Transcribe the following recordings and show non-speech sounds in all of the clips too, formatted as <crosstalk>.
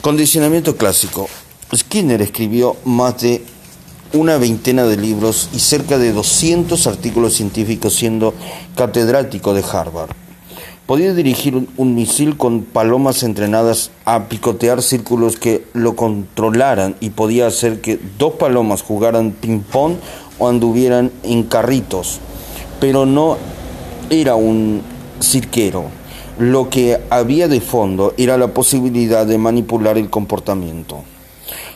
Condicionamiento clásico. Skinner escribió más de una veintena de libros y cerca de 200 artículos científicos siendo catedrático de Harvard. Podía dirigir un, misil con palomas entrenadas a picotear círculos que lo controlaran y podía hacer que dos palomas jugaran ping-pong o anduvieran en carritos, pero no era un cirquero. Lo que había de fondo era la posibilidad de manipular el comportamiento.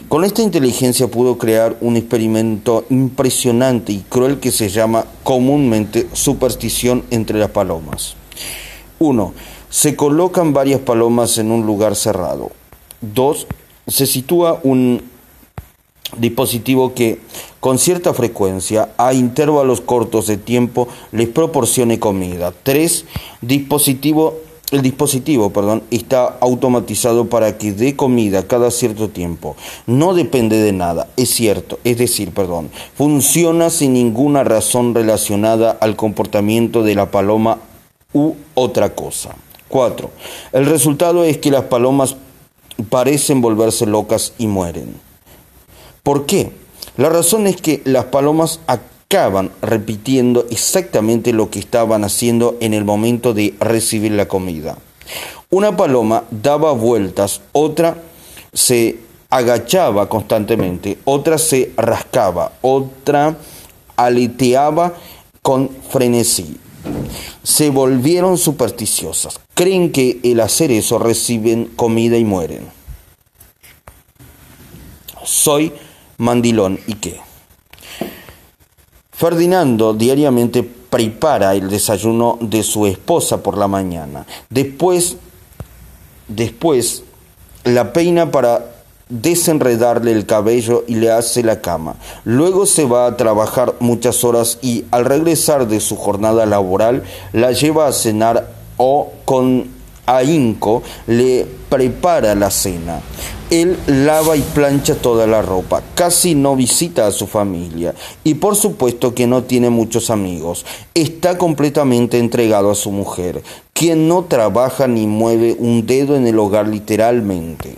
Con esta inteligencia pudo crear un experimento impresionante y cruel que se llama comúnmente superstición entre las palomas. 1. Se colocan varias palomas en un lugar cerrado. 2. Se sitúa un dispositivo que con cierta frecuencia, a intervalos cortos de tiempo, les proporcione comida. 3. Dispositivo el dispositivo, perdón, está automatizado para que dé comida cada cierto tiempo. No depende de nada, es cierto, es decir, perdón, funciona sin ninguna razón relacionada al comportamiento de la paloma u otra cosa. 4. El resultado es que las palomas parecen volverse locas y mueren. ¿Por qué? La razón es que las palomas acaban repitiendo exactamente lo que estaban haciendo en el momento de recibir la comida. Una paloma daba vueltas, otra se agachaba constantemente, otra se rascaba, otra aleteaba con frenesí. Se volvieron supersticiosas. Creen que el hacer eso reciben comida y mueren. Soy mandilón y qué. Ferdinando diariamente prepara el desayuno de su esposa por la mañana. Después, después la peina para desenredarle el cabello y le hace la cama. Luego se va a trabajar muchas horas y al regresar de su jornada laboral la lleva a cenar o con ahínco le prepara la cena. Él lava y plancha toda la ropa, casi no visita a su familia y por supuesto que no tiene muchos amigos. Está completamente entregado a su mujer, quien no trabaja ni mueve un dedo en el hogar literalmente.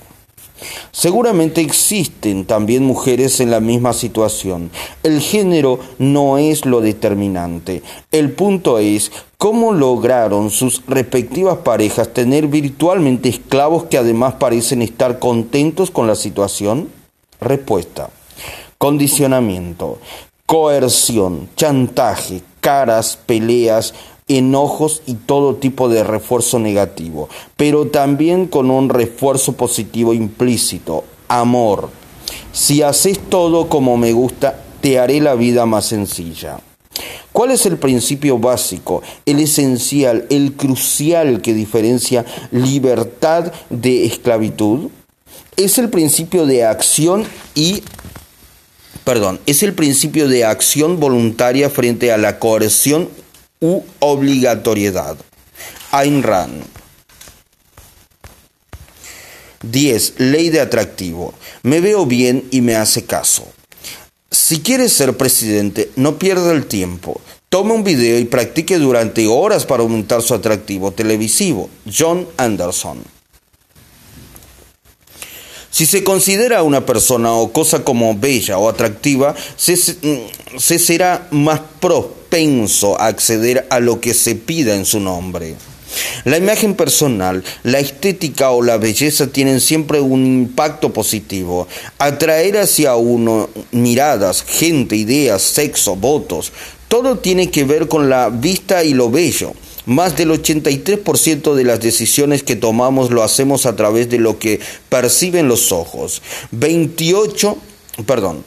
Seguramente existen también mujeres en la misma situación. El género no es lo determinante. El punto es cómo lograron sus respectivas parejas tener virtualmente esclavos que además parecen estar contentos con la situación. Respuesta. Condicionamiento, coerción, chantaje, caras, peleas, enojos y todo tipo de refuerzo negativo, pero también con un refuerzo positivo implícito, amor. Si haces todo como me gusta, te haré la vida más sencilla. ¿Cuál es el principio básico, el esencial, el crucial que diferencia libertad de esclavitud? Es el principio de acción y perdón, es el principio de acción voluntaria frente a la coerción u obligatoriedad. Ayn Rand. 10. Ley de atractivo. Me veo bien y me hace caso. Si quieres ser presidente, no pierda el tiempo. Tome un video y practique durante horas para aumentar su atractivo televisivo. John Anderson. Si se considera a una persona o cosa como bella o atractiva, se, mm, se será más propenso acceder a lo que se pida en su nombre. La imagen personal, la estética o la belleza tienen siempre un impacto positivo. Atraer hacia uno miradas, gente, ideas, sexo, votos, todo tiene que ver con la vista y lo bello. Más del 83% de las decisiones que tomamos lo hacemos a través de lo que perciben los ojos. 28, perdón,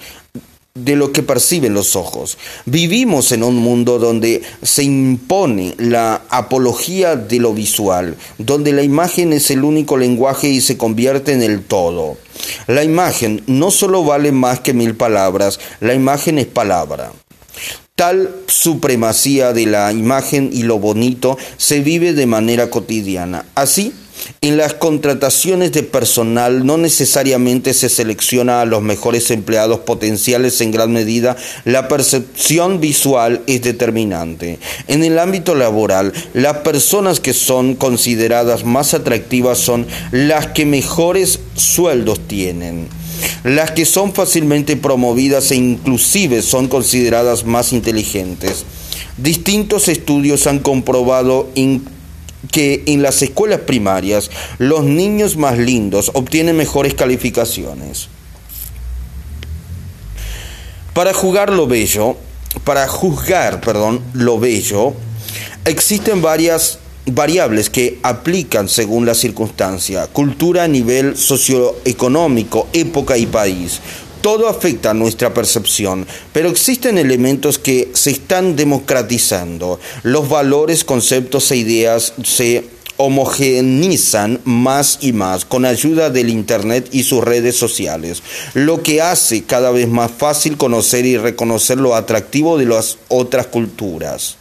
de lo que perciben los ojos. Vivimos en un mundo donde se impone la apología de lo visual, donde la imagen es el único lenguaje y se convierte en el todo. La imagen no solo vale más que mil palabras, la imagen es palabra. Tal supremacía de la imagen y lo bonito se vive de manera cotidiana. Así, En las contrataciones de personal no necesariamente se selecciona a los mejores empleados potenciales en gran medida, la percepción visual es determinante. En el ámbito laboral, las personas que son consideradas más atractivas son las que mejores sueldos tienen. Las que son fácilmente promovidas e inclusive son consideradas más inteligentes. Distintos estudios han comprobado que en las escuelas primarias los niños más lindos obtienen mejores calificaciones. Para jugar lo bello, para juzgar, perdón, lo bello, existen varias variables que aplican según la circunstancia, cultura nivel socioeconómico, época y país. Todo afecta a nuestra percepción, pero existen elementos que se están democratizando. Los valores, conceptos e ideas se homogenizan más y más con ayuda del Internet y sus redes sociales, lo que hace cada vez más fácil conocer y reconocer lo atractivo de las otras culturas.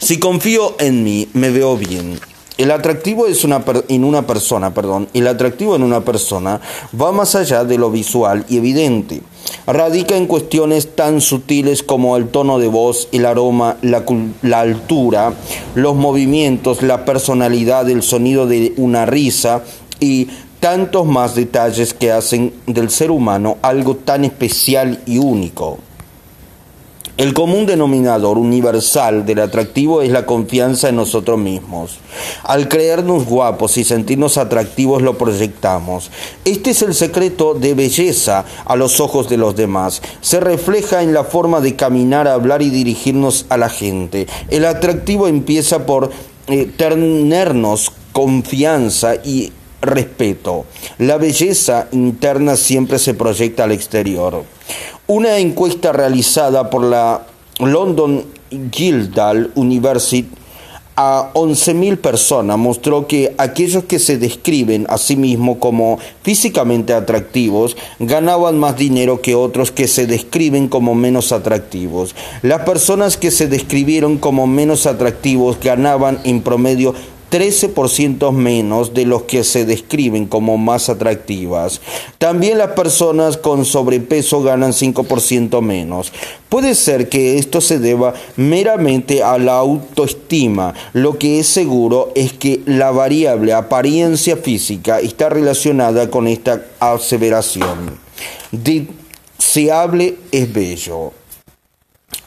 Si confío en mí, me veo bien. El atractivo es una en una persona, perdón, el atractivo en una persona va más allá de lo visual y evidente. Radica en cuestiones tan sutiles como el tono de voz, el aroma, la, la altura, los movimientos, la personalidad, el sonido de una risa y tantos más detalles que hacen del ser humano algo tan especial y único. El común denominador universal del atractivo es la confianza en nosotros mismos. Al creernos guapos y sentirnos atractivos lo proyectamos. Este es el secreto de belleza a los ojos de los demás. Se refleja en la forma de caminar, hablar y dirigirnos a la gente. El atractivo empieza por eh, tenernos confianza y respeto. La belleza interna siempre se proyecta al exterior. Una encuesta realizada por la London Guildhall University a 11.000 personas mostró que aquellos que se describen a sí mismos como físicamente atractivos ganaban más dinero que otros que se describen como menos atractivos. Las personas que se describieron como menos atractivos ganaban en promedio 13% menos de los que se describen como más atractivas. También las personas con sobrepeso ganan 5% menos. Puede ser que esto se deba meramente a la autoestima. Lo que es seguro es que la variable apariencia física está relacionada con esta aseveración. Deseable es bello.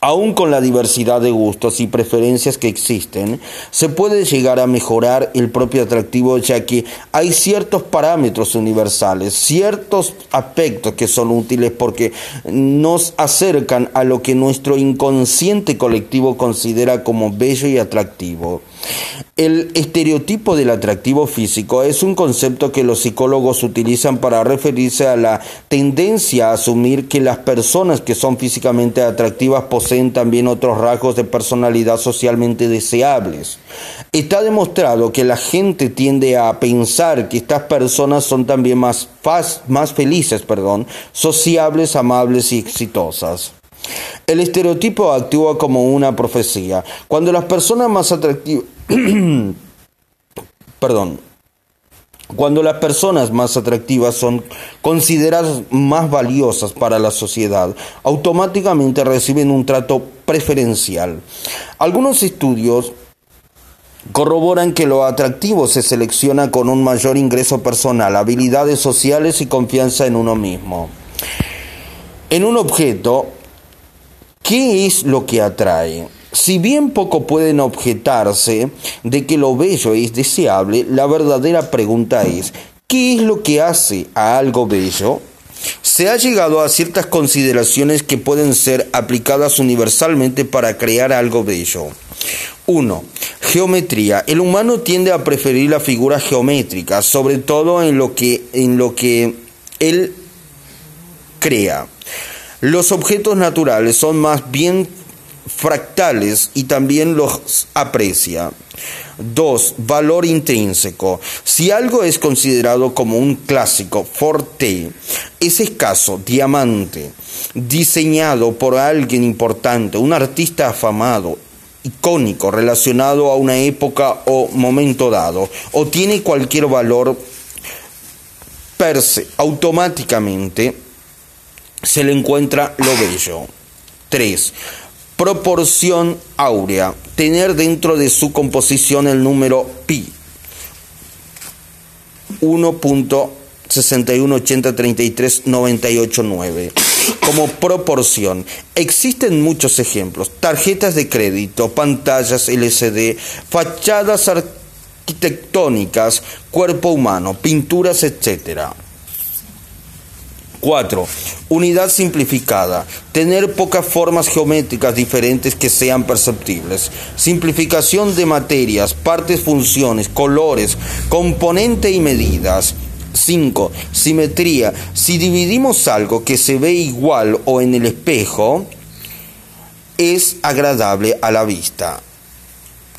Aún con la diversidad de gustos y preferencias que existen, se puede llegar a mejorar el propio atractivo ya que hay ciertos parámetros universales, ciertos aspectos que son útiles porque nos acercan a lo que nuestro inconsciente colectivo considera como bello y atractivo. El estereotipo del atractivo físico es un concepto que los psicólogos utilizan para referirse a la tendencia a asumir que las personas que son físicamente atractivas poseen también otros rasgos de personalidad socialmente deseables. Está demostrado que la gente tiende a pensar que estas personas son también más, más felices, perdón, sociables, amables y exitosas. El estereotipo actúa como una profecía. Cuando las personas más atractivas... <clears throat> perdón. Cuando las personas más atractivas son consideradas más valiosas para la sociedad, automáticamente reciben un trato preferencial. Algunos estudios corroboran que lo atractivo se selecciona con un mayor ingreso personal, habilidades sociales y confianza en uno mismo. En un objeto, ¿Qué es lo que atrae? Si bien poco pueden objetarse de que lo bello es deseable, la verdadera pregunta es, ¿qué es lo que hace a algo bello? Se ha llegado a ciertas consideraciones que pueden ser aplicadas universalmente para crear algo bello. 1. Geometría. El humano tiende a preferir la figura geométrica, sobre todo en lo que, en lo que él crea. Los objetos naturales son más bien fractales y también los aprecia. 2. Valor intrínseco. Si algo es considerado como un clásico, forte, es escaso, diamante, diseñado por alguien importante, un artista afamado, icónico relacionado a una época o momento dado, o tiene cualquier valor per se, automáticamente se le encuentra lo bello. 3. Proporción áurea. Tener dentro de su composición el número pi. 1.61803398.9 como proporción. Existen muchos ejemplos. Tarjetas de crédito, pantallas LCD, fachadas arquitectónicas, cuerpo humano, pinturas, etc. 4. Unidad simplificada. Tener pocas formas geométricas diferentes que sean perceptibles. Simplificación de materias, partes, funciones, colores, componente y medidas. 5. Simetría. Si dividimos algo que se ve igual o en el espejo, es agradable a la vista.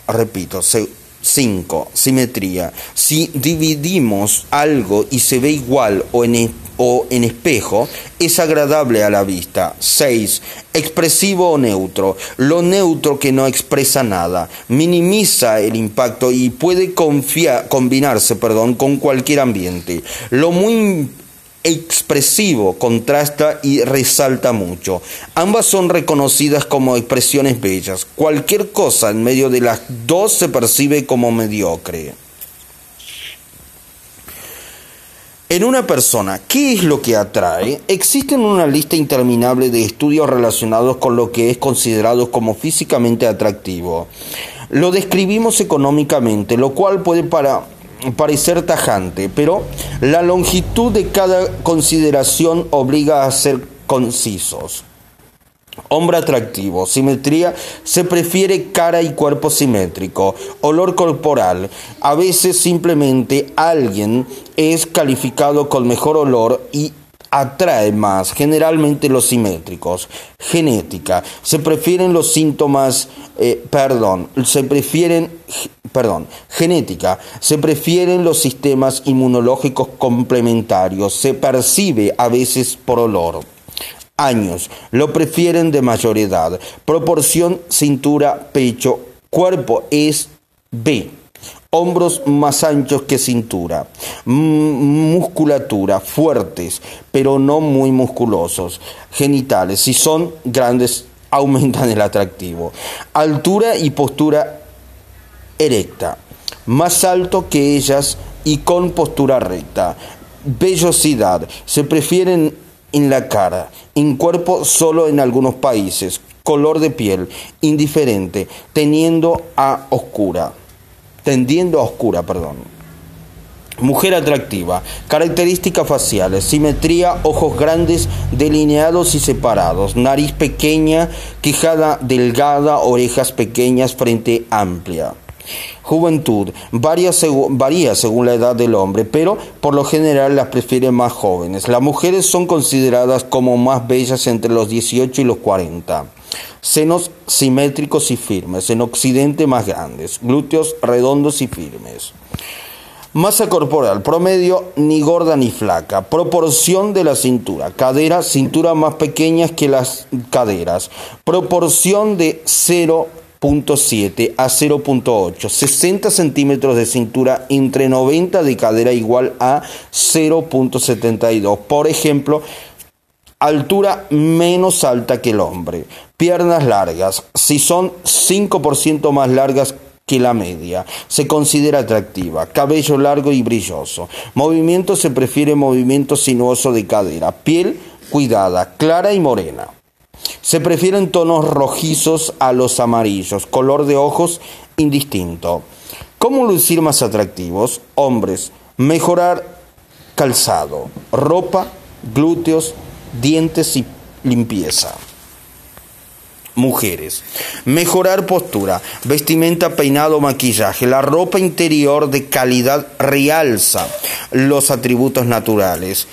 Repito, 5. Simetría. Si dividimos algo y se ve igual o en, o en espejo es agradable a la vista. 6. Expresivo o neutro. Lo neutro que no expresa nada. Minimiza el impacto y puede combinarse perdón, con cualquier ambiente. Lo muy expresivo contrasta y resalta mucho. Ambas son reconocidas como expresiones bellas. Cualquier cosa en medio de las dos se percibe como mediocre. En una persona, ¿qué es lo que atrae? Existen una lista interminable de estudios relacionados con lo que es considerado como físicamente atractivo. Lo describimos económicamente, lo cual puede parecer tajante, pero la longitud de cada consideración obliga a ser concisos. Hombre atractivo, simetría, se prefiere cara y cuerpo simétrico, olor corporal. A veces simplemente alguien es calificado con mejor olor y atrae más, generalmente los simétricos. Genética, se prefieren los síntomas, eh, perdón, se prefieren, perdón, genética, se prefieren los sistemas inmunológicos complementarios, se percibe a veces por olor años. Lo prefieren de mayor edad. Proporción cintura, pecho, cuerpo es B. Hombros más anchos que cintura. musculatura, fuertes, pero no muy musculosos. Genitales, si son grandes, <laughs> aumentan el atractivo. Altura y postura erecta. Más alto que ellas y con postura recta. Vellosidad. Se prefieren en la cara, en cuerpo solo en algunos países, color de piel, indiferente, teniendo a oscura, tendiendo a oscura, perdón. Mujer atractiva, características faciales, simetría, ojos grandes, delineados y separados, nariz pequeña, quijada delgada, orejas pequeñas, frente amplia. Juventud varía, según la edad del hombre, pero por lo general las prefieren más jóvenes. Las mujeres son consideradas como más bellas entre los 18 y los 40. Senos simétricos y firmes, en occidente más grandes, glúteos redondos y firmes. Masa corporal, promedio ni gorda ni flaca. Proporción de la cintura. Cadera, cintura más pequeñas que las caderas. Proporción de 0 0.7 a 0.8, 60 centímetros de cintura entre 90 de cadera igual a 0.72. Por ejemplo, altura menos alta que el hombre, piernas largas, si son 5% más largas que la media. Se considera atractiva. Cabello largo y brilloso. Movimiento se prefiere movimiento sinuoso de cadera. Piel cuidada, clara y morena. Se prefieren tonos rojizos a los amarillos, color de ojos indistinto. ¿Cómo lucir más atractivos? Hombres, mejorar calzado, ropa, glúteos, dientes y limpieza. Mujeres, mejorar postura, vestimenta, peinado, maquillaje. La ropa interior de calidad realza los atributos naturales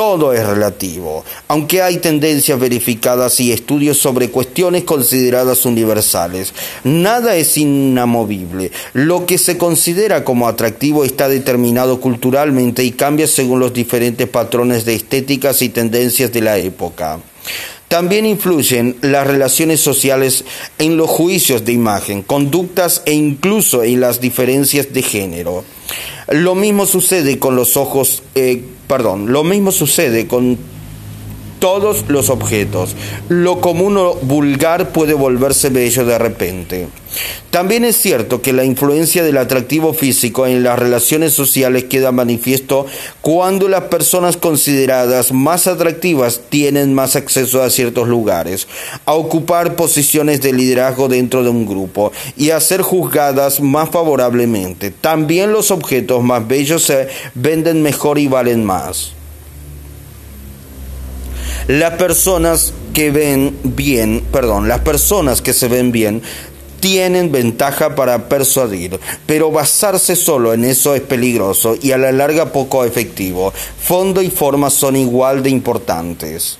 todo es relativo, aunque hay tendencias verificadas y estudios sobre cuestiones consideradas universales. Nada es inamovible. Lo que se considera como atractivo está determinado culturalmente y cambia según los diferentes patrones de estéticas y tendencias de la época. También influyen las relaciones sociales en los juicios de imagen, conductas e incluso en las diferencias de género. Lo mismo sucede con los ojos, eh, perdón, lo mismo sucede con todos los objetos. Lo común o vulgar puede volverse bello de repente. También es cierto que la influencia del atractivo físico en las relaciones sociales queda manifiesto cuando las personas consideradas más atractivas tienen más acceso a ciertos lugares, a ocupar posiciones de liderazgo dentro de un grupo y a ser juzgadas más favorablemente. También los objetos más bellos se venden mejor y valen más. Las personas que ven bien, perdón, las personas que se ven bien tienen ventaja para persuadir, pero basarse solo en eso es peligroso y a la larga poco efectivo. Fondo y forma son igual de importantes.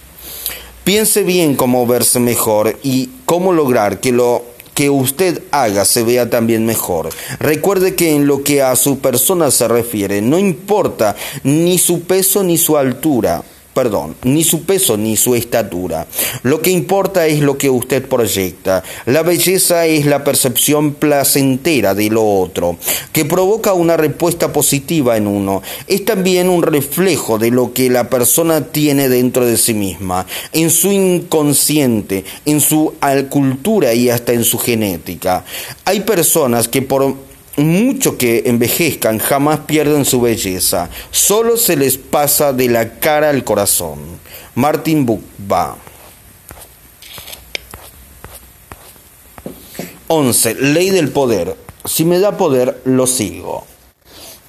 Piense bien cómo verse mejor y cómo lograr que lo que usted haga se vea también mejor. Recuerde que en lo que a su persona se refiere, no importa ni su peso ni su altura perdón, ni su peso ni su estatura. Lo que importa es lo que usted proyecta. La belleza es la percepción placentera de lo otro, que provoca una respuesta positiva en uno. Es también un reflejo de lo que la persona tiene dentro de sí misma, en su inconsciente, en su cultura y hasta en su genética. Hay personas que por mucho que envejezcan, jamás pierden su belleza, solo se les pasa de la cara al corazón. Martin Buchba. 11. Ley del poder. Si me da poder, lo sigo.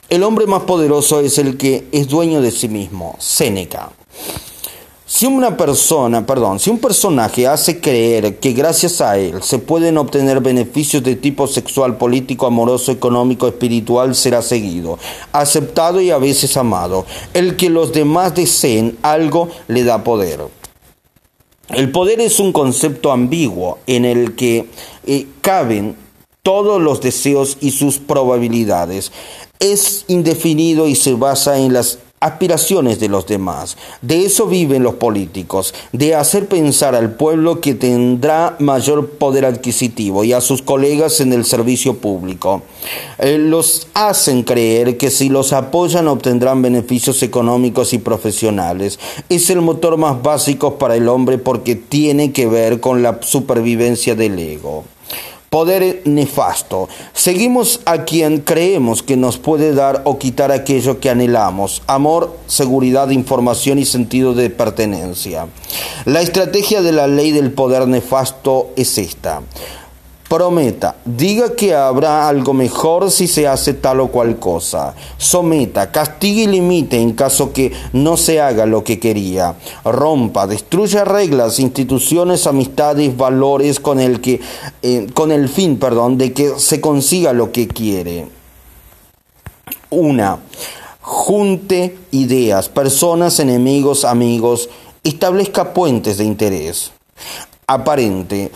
El hombre más poderoso es el que es dueño de sí mismo. Séneca. Si una persona, perdón, si un personaje hace creer que gracias a él se pueden obtener beneficios de tipo sexual, político, amoroso, económico, espiritual, será seguido, aceptado y a veces amado. El que los demás deseen algo le da poder. El poder es un concepto ambiguo en el que eh, caben todos los deseos y sus probabilidades. Es indefinido y se basa en las aspiraciones de los demás. De eso viven los políticos, de hacer pensar al pueblo que tendrá mayor poder adquisitivo y a sus colegas en el servicio público. Eh, los hacen creer que si los apoyan obtendrán beneficios económicos y profesionales. Es el motor más básico para el hombre porque tiene que ver con la supervivencia del ego poder nefasto. Seguimos a quien creemos que nos puede dar o quitar aquello que anhelamos, amor, seguridad, información y sentido de pertenencia. La estrategia de la ley del poder nefasto es esta prometa, diga que habrá algo mejor si se hace tal o cual cosa, someta, castigue y limite en caso que no se haga lo que quería, rompa, destruya reglas, instituciones, amistades, valores con el que eh, con el fin, perdón, de que se consiga lo que quiere. Una, junte ideas, personas, enemigos, amigos, establezca puentes de interés. Aparente,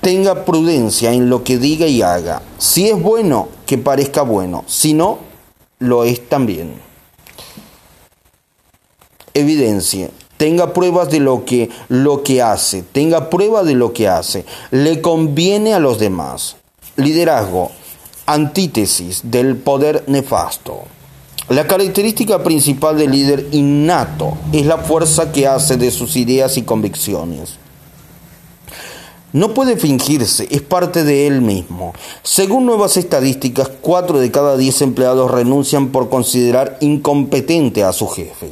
tenga prudencia en lo que diga y haga. Si es bueno, que parezca bueno. Si no, lo es también. Evidencia. Tenga pruebas de lo que, lo que hace. Tenga prueba de lo que hace. Le conviene a los demás. Liderazgo. Antítesis del poder nefasto. La característica principal del líder innato es la fuerza que hace de sus ideas y convicciones. No puede fingirse, es parte de él mismo. Según nuevas estadísticas, 4 de cada 10 empleados renuncian por considerar incompetente a su jefe.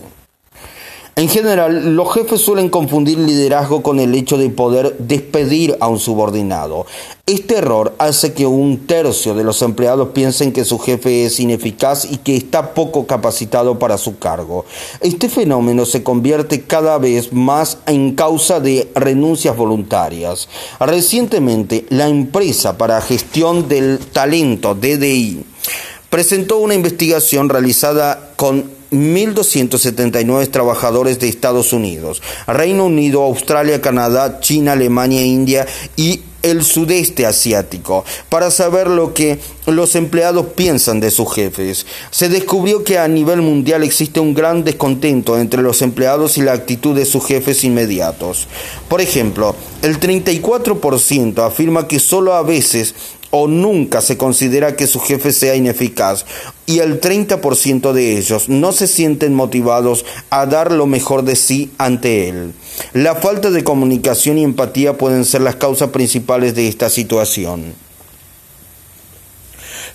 En general, los jefes suelen confundir liderazgo con el hecho de poder despedir a un subordinado. Este error hace que un tercio de los empleados piensen que su jefe es ineficaz y que está poco capacitado para su cargo. Este fenómeno se convierte cada vez más en causa de renuncias voluntarias. Recientemente, la empresa para gestión del talento, DDI, presentó una investigación realizada con 1.279 trabajadores de Estados Unidos, Reino Unido, Australia, Canadá, China, Alemania, India y el sudeste asiático para saber lo que los empleados piensan de sus jefes. Se descubrió que a nivel mundial existe un gran descontento entre los empleados y la actitud de sus jefes inmediatos. Por ejemplo, el 34% afirma que solo a veces o nunca se considera que su jefe sea ineficaz y el 30% de ellos no se sienten motivados a dar lo mejor de sí ante él. La falta de comunicación y empatía pueden ser las causas principales de esta situación.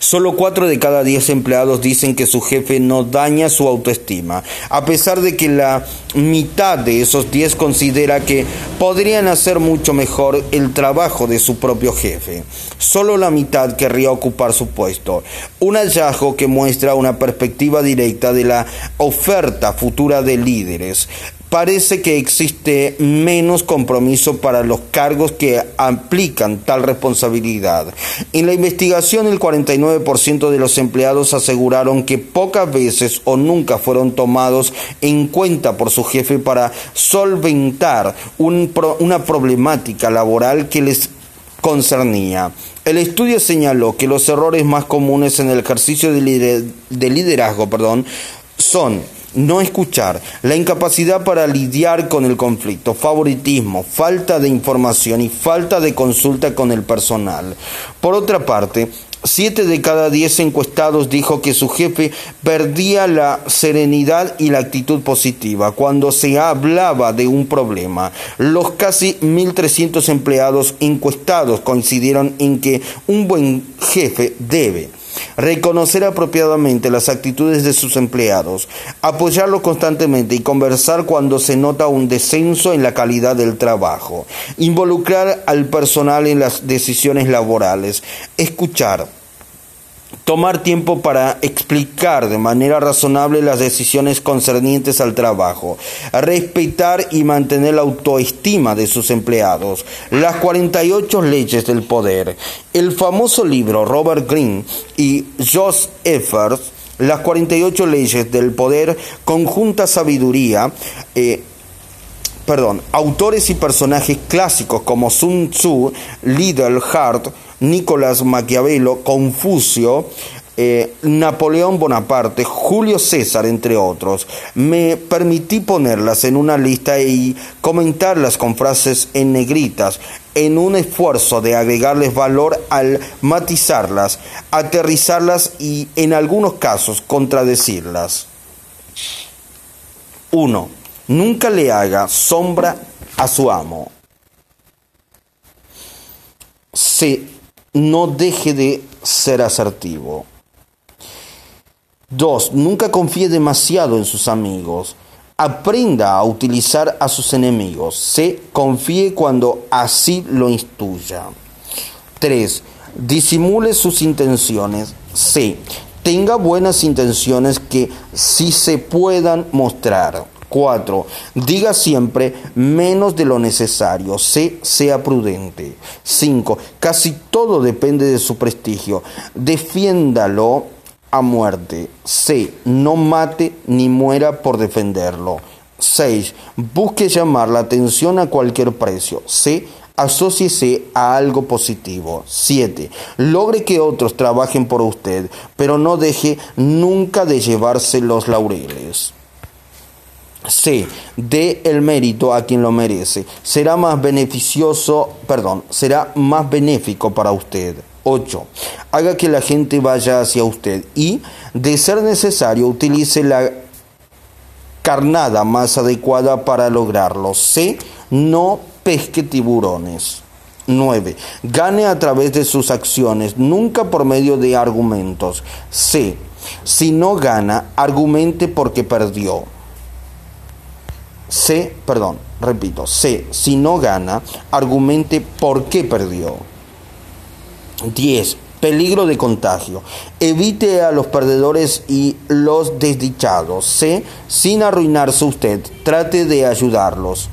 Solo cuatro de cada diez empleados dicen que su jefe no daña su autoestima, a pesar de que la mitad de esos diez considera que podrían hacer mucho mejor el trabajo de su propio jefe. Solo la mitad querría ocupar su puesto. Un hallazgo que muestra una perspectiva directa de la oferta futura de líderes parece que existe menos compromiso para los cargos que aplican tal responsabilidad. En la investigación, el 49% de los empleados aseguraron que pocas veces o nunca fueron tomados en cuenta por su jefe para solventar una problemática laboral que les concernía. El estudio señaló que los errores más comunes en el ejercicio de liderazgo perdón, son no escuchar, la incapacidad para lidiar con el conflicto, favoritismo, falta de información y falta de consulta con el personal. Por otra parte, Siete de cada diez encuestados dijo que su jefe perdía la serenidad y la actitud positiva cuando se hablaba de un problema. Los casi 1.300 empleados encuestados coincidieron en que un buen jefe debe reconocer apropiadamente las actitudes de sus empleados, apoyarlos constantemente y conversar cuando se nota un descenso en la calidad del trabajo, involucrar al personal en las decisiones laborales, escuchar, Tomar tiempo para explicar de manera razonable las decisiones concernientes al trabajo. Respetar y mantener la autoestima de sus empleados. Las 48 leyes del poder. El famoso libro Robert Greene y Josh Effers, Las 48 leyes del poder, conjunta sabiduría. Eh, perdón, autores y personajes clásicos como Sun Tzu, Liddell Hart, Nicolás Maquiavelo, Confucio, eh, Napoleón Bonaparte, Julio César, entre otros. Me permití ponerlas en una lista y comentarlas con frases en negritas, en un esfuerzo de agregarles valor al matizarlas, aterrizarlas y, en algunos casos, contradecirlas. 1. Nunca le haga sombra a su amo. C no deje de ser asertivo. 2. Nunca confíe demasiado en sus amigos. Aprenda a utilizar a sus enemigos. C. Confíe cuando así lo instruya. 3. Disimule sus intenciones. C. Tenga buenas intenciones que sí se puedan mostrar. 4. Diga siempre menos de lo necesario. C. Sea prudente. 5. Casi todo depende de su prestigio. Defiéndalo a muerte. C. No mate ni muera por defenderlo. 6. Busque llamar la atención a cualquier precio. C. Asociese a algo positivo. 7. Logre que otros trabajen por usted, pero no deje nunca de llevarse los laureles. C. Dé el mérito a quien lo merece. Será más beneficioso, perdón, será más benéfico para usted. 8. Haga que la gente vaya hacia usted y, de ser necesario, utilice la carnada más adecuada para lograrlo. C. No pesque tiburones. 9. Gane a través de sus acciones, nunca por medio de argumentos. C. Si no gana, argumente porque perdió. C, perdón, repito, C, si no gana, argumente por qué perdió. 10. Peligro de contagio. Evite a los perdedores y los desdichados. C. Sin arruinarse usted, trate de ayudarlos.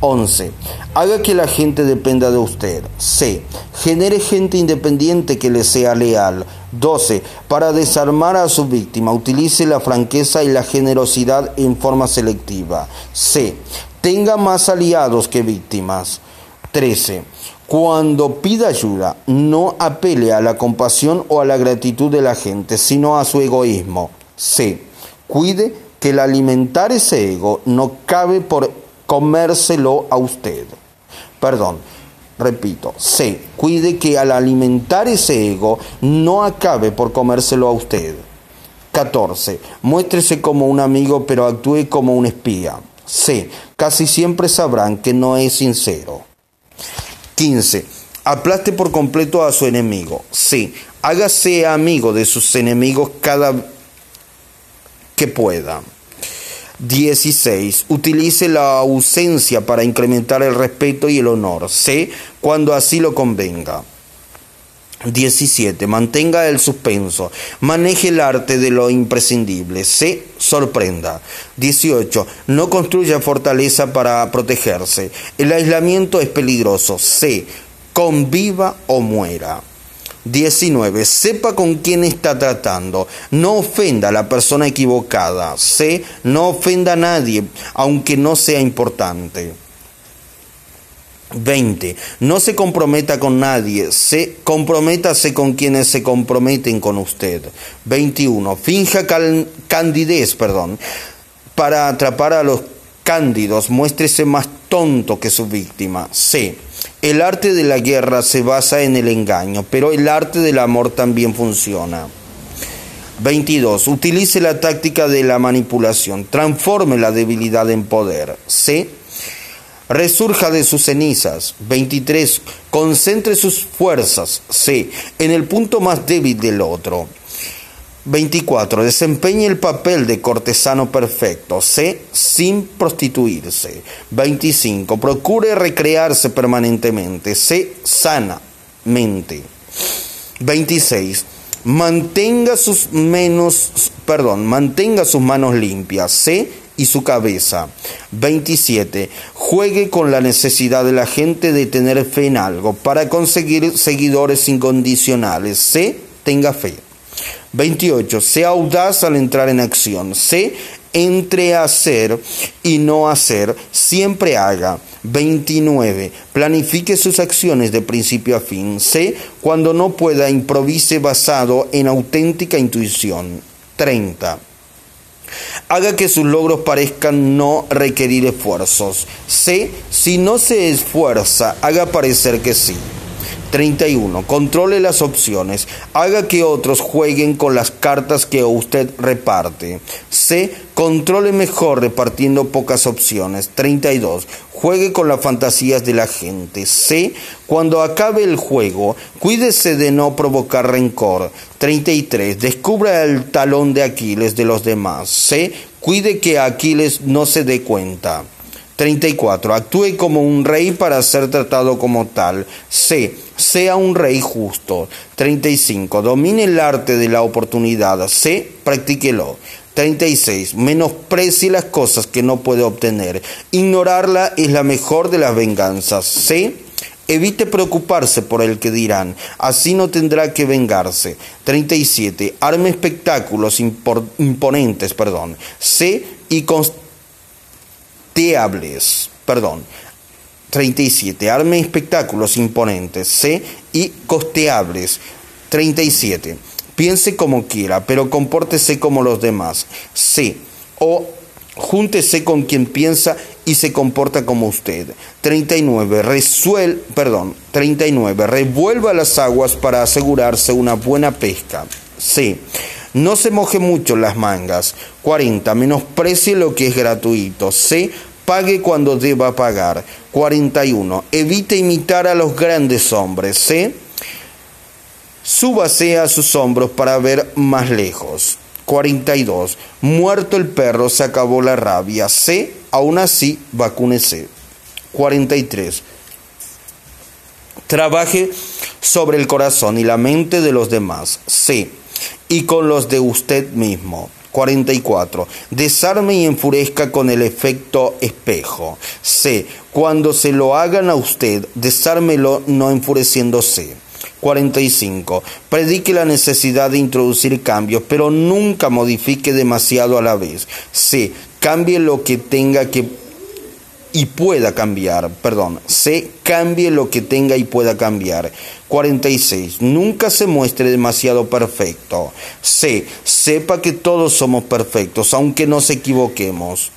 11. Haga que la gente dependa de usted. C. Genere gente independiente que le sea leal. 12. Para desarmar a su víctima, utilice la franqueza y la generosidad en forma selectiva. C. Tenga más aliados que víctimas. 13. Cuando pida ayuda, no apele a la compasión o a la gratitud de la gente, sino a su egoísmo. C. Cuide que el alimentar ese ego no cabe por comérselo a usted. Perdón, repito, C. Cuide que al alimentar ese ego no acabe por comérselo a usted. 14. Muéstrese como un amigo pero actúe como un espía. C. Casi siempre sabrán que no es sincero. 15. Aplaste por completo a su enemigo. C. Hágase amigo de sus enemigos cada que pueda. 16. Utilice la ausencia para incrementar el respeto y el honor. C. Cuando así lo convenga. 17. Mantenga el suspenso. Maneje el arte de lo imprescindible. Se sorprenda. 18. No construya fortaleza para protegerse. El aislamiento es peligroso. Se conviva o muera. 19. Sepa con quién está tratando. No ofenda a la persona equivocada. C. No ofenda a nadie, aunque no sea importante. 20. No se comprometa con nadie, se comprométase con quienes se comprometen con usted. 21. Finja candidez, perdón. Para atrapar a los cándidos, muéstrese más tonto que su víctima. C. El arte de la guerra se basa en el engaño, pero el arte del amor también funciona. 22. Utilice la táctica de la manipulación. Transforme la debilidad en poder. C resurja de sus cenizas. 23. Concentre sus fuerzas. C. En el punto más débil del otro. 24. Desempeñe el papel de cortesano perfecto. C. Sin prostituirse. 25. Procure recrearse permanentemente. C. Sanamente. 26. Mantenga sus menos, perdón, mantenga sus manos limpias. C y su cabeza. 27. Juegue con la necesidad de la gente de tener fe en algo para conseguir seguidores incondicionales. C. Tenga fe. 28. Sea audaz al entrar en acción. C. Entre hacer y no hacer, siempre haga. 29. Planifique sus acciones de principio a fin. C. Cuando no pueda, improvise basado en auténtica intuición. 30 Haga que sus logros parezcan no requerir esfuerzos. C. Si no se esfuerza, haga parecer que sí. 31. Controle las opciones. Haga que otros jueguen con las cartas que usted reparte. C. Controle mejor repartiendo pocas opciones. 32. Juegue con las fantasías de la gente. C. Cuando acabe el juego, cuídese de no provocar rencor. 33. Descubra el talón de Aquiles de los demás. C. Cuide que Aquiles no se dé cuenta. 34. Actúe como un rey para ser tratado como tal. C. Sea un rey justo. 35. Domine el arte de la oportunidad. C. Practíquelo. 36. Menosprecie las cosas que no puede obtener. Ignorarla es la mejor de las venganzas. C. Evite preocuparse por el que dirán, así no tendrá que vengarse. 37. Arme espectáculos imponentes, perdón. C. Y perdón. 37. Arme espectáculos imponentes. C. Y costeables. 37. Piense como quiera, pero compórtese como los demás. C. O júntese con quien piensa y se comporta como usted. 39. Resuel, perdón, 39. Revuelva las aguas para asegurarse una buena pesca. C. No se moje mucho las mangas. 40. Menosprecie lo que es gratuito. C. Pague cuando deba pagar. 41. Evite imitar a los grandes hombres. C. Súbase a sus hombros para ver más lejos. 42. Muerto el perro se acabó la rabia. C. Aún así, vacúnese. 43. Trabaje sobre el corazón y la mente de los demás. C y con los de usted mismo. 44. Desarme y enfurezca con el efecto espejo. C. Cuando se lo hagan a usted, desármelo no enfureciéndose. 45. Predique la necesidad de introducir cambios, pero nunca modifique demasiado a la vez. C. Cambie lo que tenga que y pueda cambiar, perdón, C, cambie lo que tenga y pueda cambiar. 46. Nunca se muestre demasiado perfecto. C, sepa que todos somos perfectos, aunque nos equivoquemos.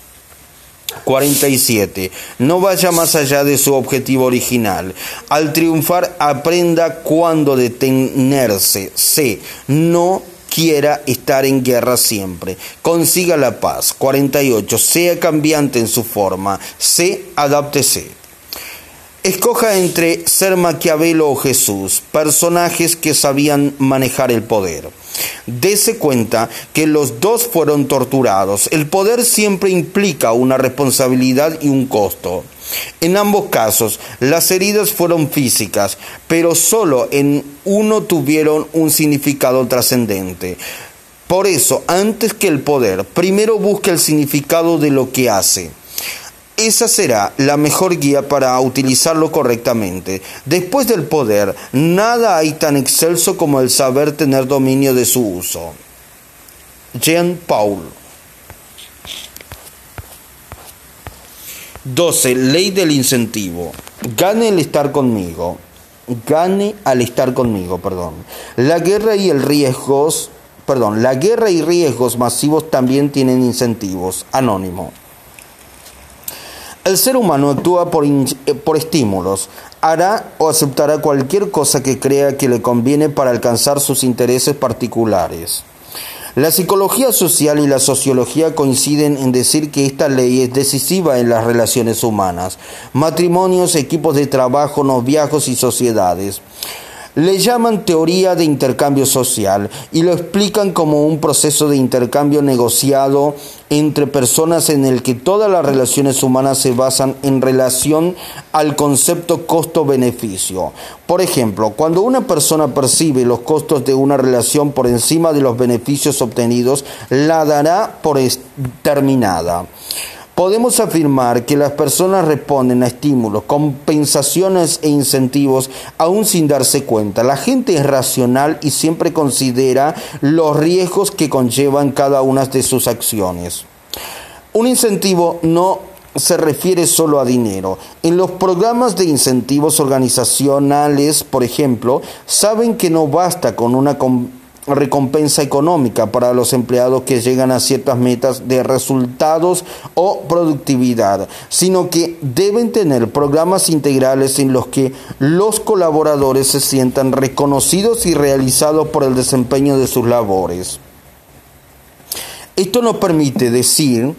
47. No vaya más allá de su objetivo original. Al triunfar, aprenda cuándo detenerse. C. No quiera estar en guerra siempre. Consiga la paz. 48. Sea cambiante en su forma. C. Adáptese. Escoja entre ser Maquiavelo o Jesús, personajes que sabían manejar el poder. Dese cuenta que los dos fueron torturados. El poder siempre implica una responsabilidad y un costo. En ambos casos, las heridas fueron físicas, pero solo en uno tuvieron un significado trascendente. Por eso, antes que el poder, primero busque el significado de lo que hace. Esa será la mejor guía para utilizarlo correctamente. Después del poder, nada hay tan excelso como el saber tener dominio de su uso. Jean Paul 12. Ley del incentivo. Gane el estar conmigo. Gane al estar conmigo, perdón. La guerra y el riesgos, perdón, la guerra y riesgos masivos también tienen incentivos. Anónimo. El ser humano actúa por, eh, por, estímulos. Hará o aceptará cualquier cosa que crea que le conviene para alcanzar sus intereses particulares. La psicología social y la sociología coinciden en decir que esta ley es decisiva en las relaciones humanas, matrimonios, equipos de trabajo, noviazgos y sociedades. Le llaman teoría de intercambio social y lo explican como un proceso de intercambio negociado entre personas en el que todas las relaciones humanas se basan en relación al concepto costo-beneficio. Por ejemplo, cuando una persona percibe los costos de una relación por encima de los beneficios obtenidos, la dará por terminada. Podemos afirmar que las personas responden a estímulos, compensaciones e incentivos aún sin darse cuenta. La gente es racional y siempre considera los riesgos que conllevan cada una de sus acciones. Un incentivo no se refiere solo a dinero. En los programas de incentivos organizacionales, por ejemplo, saben que no basta con una recompensa económica para los empleados que llegan a ciertas metas de resultados o productividad, sino que deben tener programas integrales en los que los colaboradores se sientan reconocidos y realizados por el desempeño de sus labores. Esto nos permite decir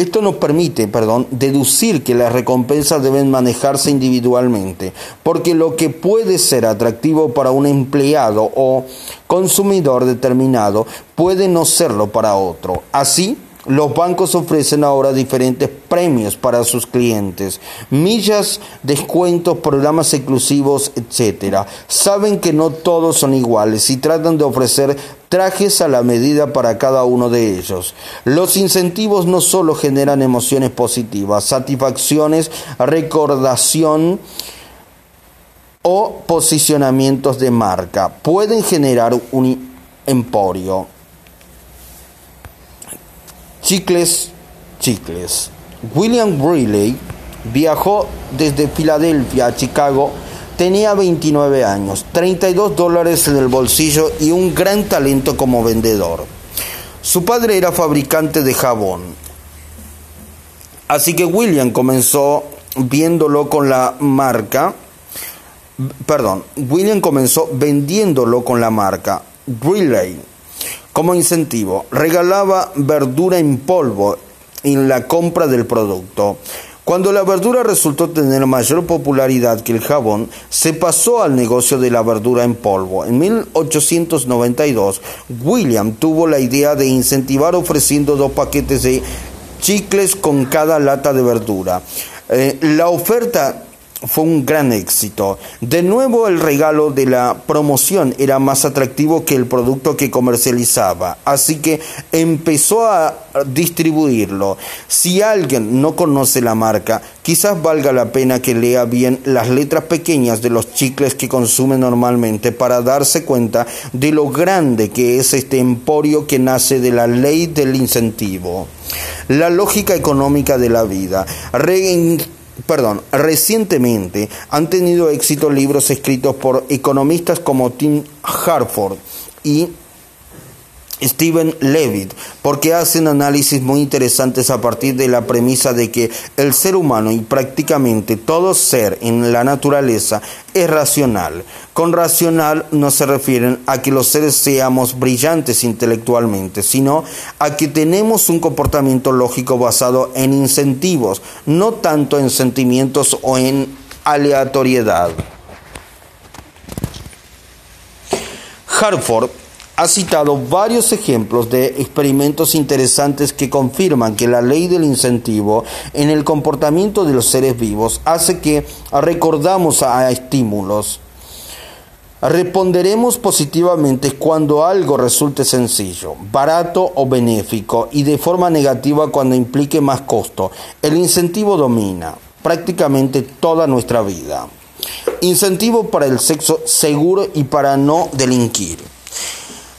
esto nos permite, perdón, deducir que las recompensas deben manejarse individualmente, porque lo que puede ser atractivo para un empleado o consumidor determinado puede no serlo para otro. Así, los bancos ofrecen ahora diferentes premios para sus clientes, millas, descuentos, programas exclusivos, etc. Saben que no todos son iguales y tratan de ofrecer trajes a la medida para cada uno de ellos. Los incentivos no solo generan emociones positivas, satisfacciones, recordación, o posicionamientos de marca. Pueden generar un emporio. Chicles, chicles. William Brealey viajó desde Filadelfia a Chicago. Tenía 29 años, 32 dólares en el bolsillo y un gran talento como vendedor. Su padre era fabricante de jabón. Así que William comenzó viéndolo con la marca, perdón, William comenzó vendiéndolo con la marca Brealey como incentivo, regalaba verdura en polvo en la compra del producto. Cuando la verdura resultó tener mayor popularidad que el jabón, se pasó al negocio de la verdura en polvo. En 1892, William tuvo la idea de incentivar ofreciendo dos paquetes de chicles con cada lata de verdura. Eh, la oferta fue un gran éxito. De nuevo el regalo de la promoción era más atractivo que el producto que comercializaba, así que empezó a distribuirlo. Si alguien no conoce la marca, quizás valga la pena que lea bien las letras pequeñas de los chicles que consume normalmente para darse cuenta de lo grande que es este emporio que nace de la ley del incentivo. La lógica económica de la vida perdón, recientemente han tenido éxito libros escritos por economistas como Tim Harford y Steven Levitt, porque hacen análisis muy interesantes a partir de la premisa de que el ser humano y prácticamente todo ser en la naturaleza es racional. Con racional no se refieren a que los seres seamos brillantes intelectualmente, sino a que tenemos un comportamiento lógico basado en incentivos, no tanto en sentimientos o en aleatoriedad. Harford ha citado varios ejemplos de experimentos interesantes que confirman que la ley del incentivo en el comportamiento de los seres vivos hace que recordamos a estímulos. Responderemos positivamente cuando algo resulte sencillo, barato o benéfico y de forma negativa cuando implique más costo. El incentivo domina prácticamente toda nuestra vida. Incentivo para el sexo seguro y para no delinquir.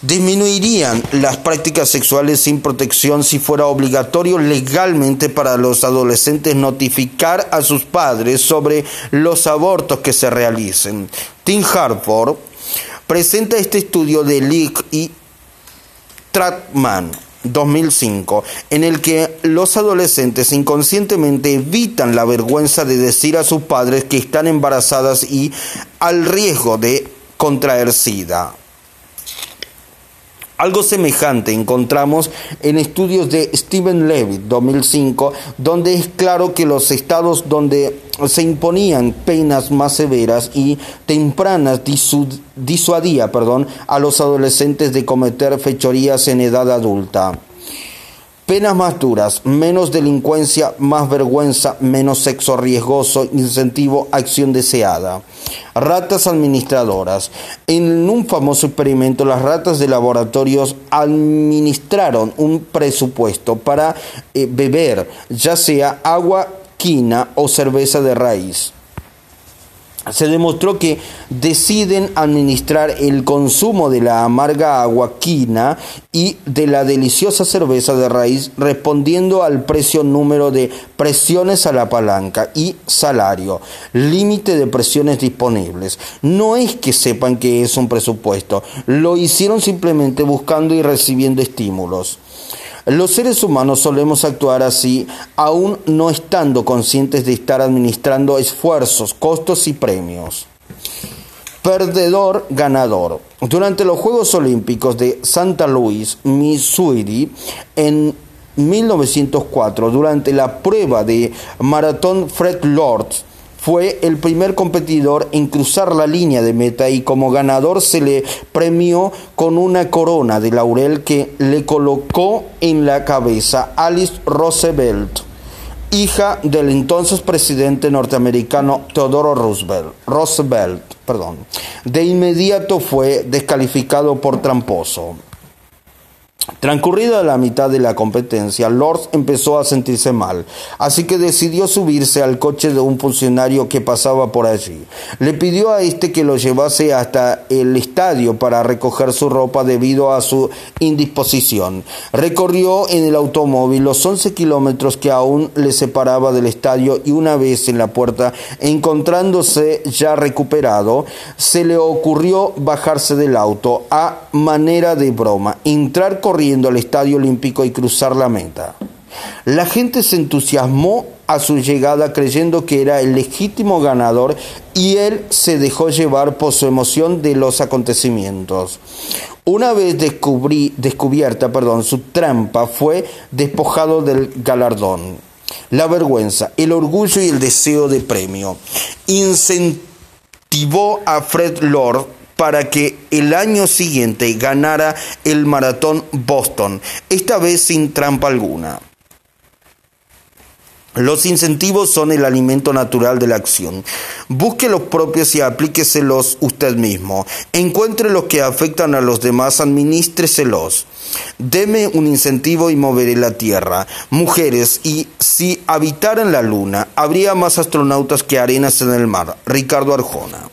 Disminuirían las prácticas sexuales sin protección si fuera obligatorio legalmente para los adolescentes notificar a sus padres sobre los abortos que se realicen. Tim Harford presenta este estudio de Leak y Tratman 2005, en el que los adolescentes inconscientemente evitan la vergüenza de decir a sus padres que están embarazadas y al riesgo de contraer SIDA. Algo semejante encontramos en estudios de Stephen Levitt 2005, donde es claro que los estados donde se imponían penas más severas y tempranas disuadía perdón, a los adolescentes de cometer fechorías en edad adulta. Penas más duras, menos delincuencia, más vergüenza, menos sexo riesgoso, incentivo, acción deseada. Ratas administradoras. En un famoso experimento, las ratas de laboratorios administraron un presupuesto para eh, beber, ya sea agua, quina o cerveza de raíz se demostró que deciden administrar el consumo de la amarga aguaquina y de la deliciosa cerveza de raíz respondiendo al precio número de presiones a la palanca y salario, límite de presiones disponibles. No es que sepan que es un presupuesto, lo hicieron simplemente buscando y recibiendo estímulos. Los seres humanos solemos actuar así, aún no estando conscientes de estar administrando esfuerzos, costos y premios. Perdedor ganador. Durante los Juegos Olímpicos de Santa Louis, Missouri, en 1904, durante la prueba de maratón Fred Lord, fue el primer competidor en cruzar la línea de meta y como ganador se le premió con una corona de laurel que le colocó en la cabeza Alice Roosevelt, hija del entonces presidente norteamericano Theodore Roosevelt. Roosevelt perdón. De inmediato fue descalificado por tramposo. Transcurrida la mitad de la competencia, Lord empezó a sentirse mal, así que decidió subirse al coche de un funcionario que pasaba por allí. Le pidió a este que lo llevase hasta el estadio para recoger su ropa debido a su indisposición. Recorrió en el automóvil los 11 kilómetros que aún le separaba del estadio y una vez en la puerta, encontrándose ya recuperado, se le ocurrió bajarse del auto a manera de broma, entrar con corriendo al Estadio Olímpico y cruzar la meta. La gente se entusiasmó a su llegada creyendo que era el legítimo ganador y él se dejó llevar por su emoción de los acontecimientos. Una vez descubierta perdón, su trampa, fue despojado del galardón. La vergüenza, el orgullo y el deseo de premio incentivó a Fred Lord para que el año siguiente ganara el maratón Boston, esta vez sin trampa alguna. Los incentivos son el alimento natural de la acción. Busque los propios y aplíqueselos usted mismo. Encuentre los que afectan a los demás, administreselos. Deme un incentivo y moveré la tierra. Mujeres, y si habitaran la luna, habría más astronautas que arenas en el mar. Ricardo Arjona.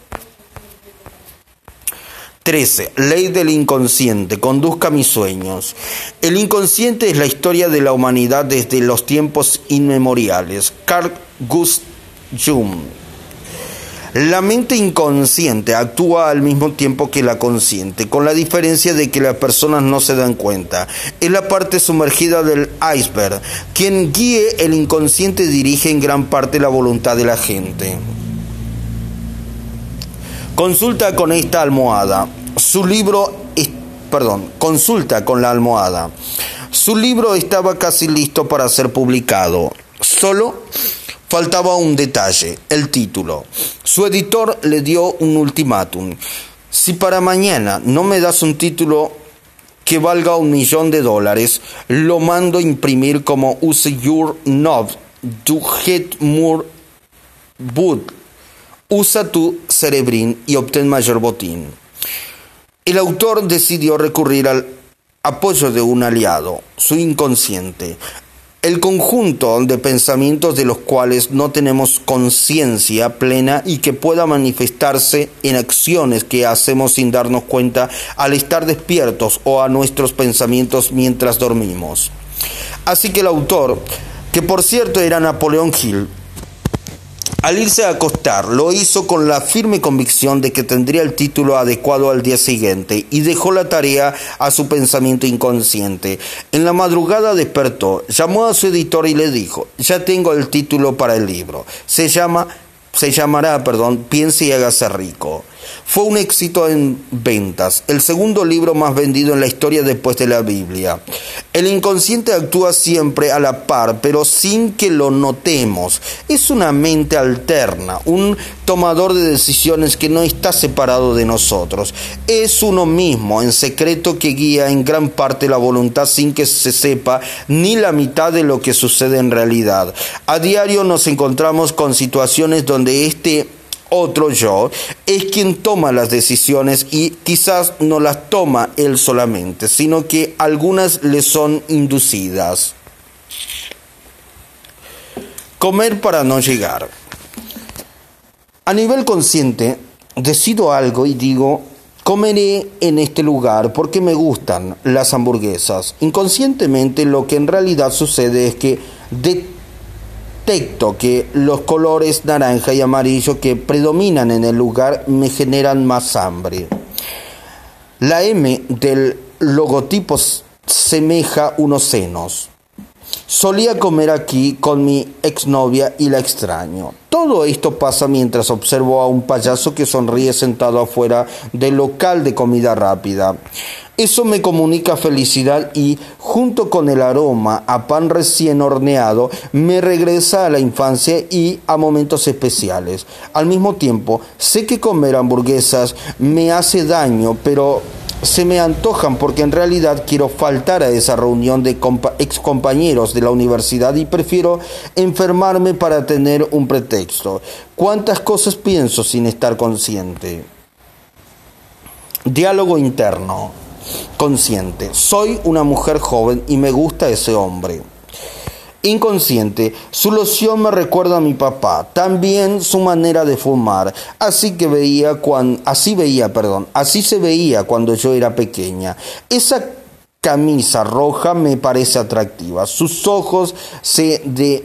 13. Ley del inconsciente. Conduzca mis sueños. El inconsciente es la historia de la humanidad desde los tiempos inmemoriales. Carl Gustav Jung. La mente inconsciente actúa al mismo tiempo que la consciente, con la diferencia de que las personas no se dan cuenta. Es la parte sumergida del iceberg. Quien guíe el inconsciente dirige en gran parte la voluntad de la gente. Consulta con esta almohada. Su libro, perdón, consulta con la almohada. Su libro estaba casi listo para ser publicado. Solo faltaba un detalle, el título. Su editor le dio un ultimátum. Si para mañana no me das un título que valga un millón de dólares, lo mando a imprimir como Use Your Knob, Du Het More Wood. Usa tu cerebrín y obtén mayor botín. El autor decidió recurrir al apoyo de un aliado, su inconsciente, el conjunto de pensamientos de los cuales no tenemos conciencia plena y que pueda manifestarse en acciones que hacemos sin darnos cuenta al estar despiertos o a nuestros pensamientos mientras dormimos. Así que el autor, que por cierto era Napoleón Hill, al irse a acostar, lo hizo con la firme convicción de que tendría el título adecuado al día siguiente y dejó la tarea a su pensamiento inconsciente. En la madrugada despertó, llamó a su editor y le dijo, ya tengo el título para el libro. Se llama, se llamará, perdón, Piense y hágase rico. Fue un éxito en ventas, el segundo libro más vendido en la historia después de la Biblia. El inconsciente actúa siempre a la par, pero sin que lo notemos. Es una mente alterna, un tomador de decisiones que no está separado de nosotros. Es uno mismo, en secreto, que guía en gran parte la voluntad sin que se sepa ni la mitad de lo que sucede en realidad. A diario nos encontramos con situaciones donde este otro yo, es quien toma las decisiones y quizás no las toma él solamente, sino que algunas le son inducidas. Comer para no llegar. A nivel consciente, decido algo y digo, comeré en este lugar porque me gustan las hamburguesas. Inconscientemente lo que en realidad sucede es que de que los colores naranja y amarillo que predominan en el lugar me generan más hambre. La M del logotipo semeja unos senos. Solía comer aquí con mi exnovia y la extraño. Todo esto pasa mientras observo a un payaso que sonríe sentado afuera del local de comida rápida. Eso me comunica felicidad y, junto con el aroma a pan recién horneado, me regresa a la infancia y a momentos especiales. Al mismo tiempo, sé que comer hamburguesas me hace daño, pero se me antojan porque en realidad quiero faltar a esa reunión de excompañeros de la universidad y prefiero enfermarme para tener un pretexto. ¿Cuántas cosas pienso sin estar consciente? Diálogo interno consciente. Soy una mujer joven y me gusta ese hombre. Inconsciente, su loción me recuerda a mi papá, también su manera de fumar, así que veía cuando, así veía, perdón, así se veía cuando yo era pequeña. Esa camisa roja me parece atractiva, sus ojos se de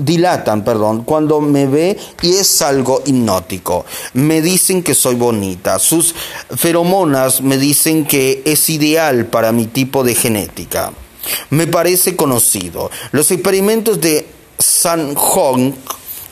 dilatan, perdón, cuando me ve y es algo hipnótico. Me dicen que soy bonita. Sus feromonas me dicen que es ideal para mi tipo de genética. Me parece conocido. Los experimentos de San Hong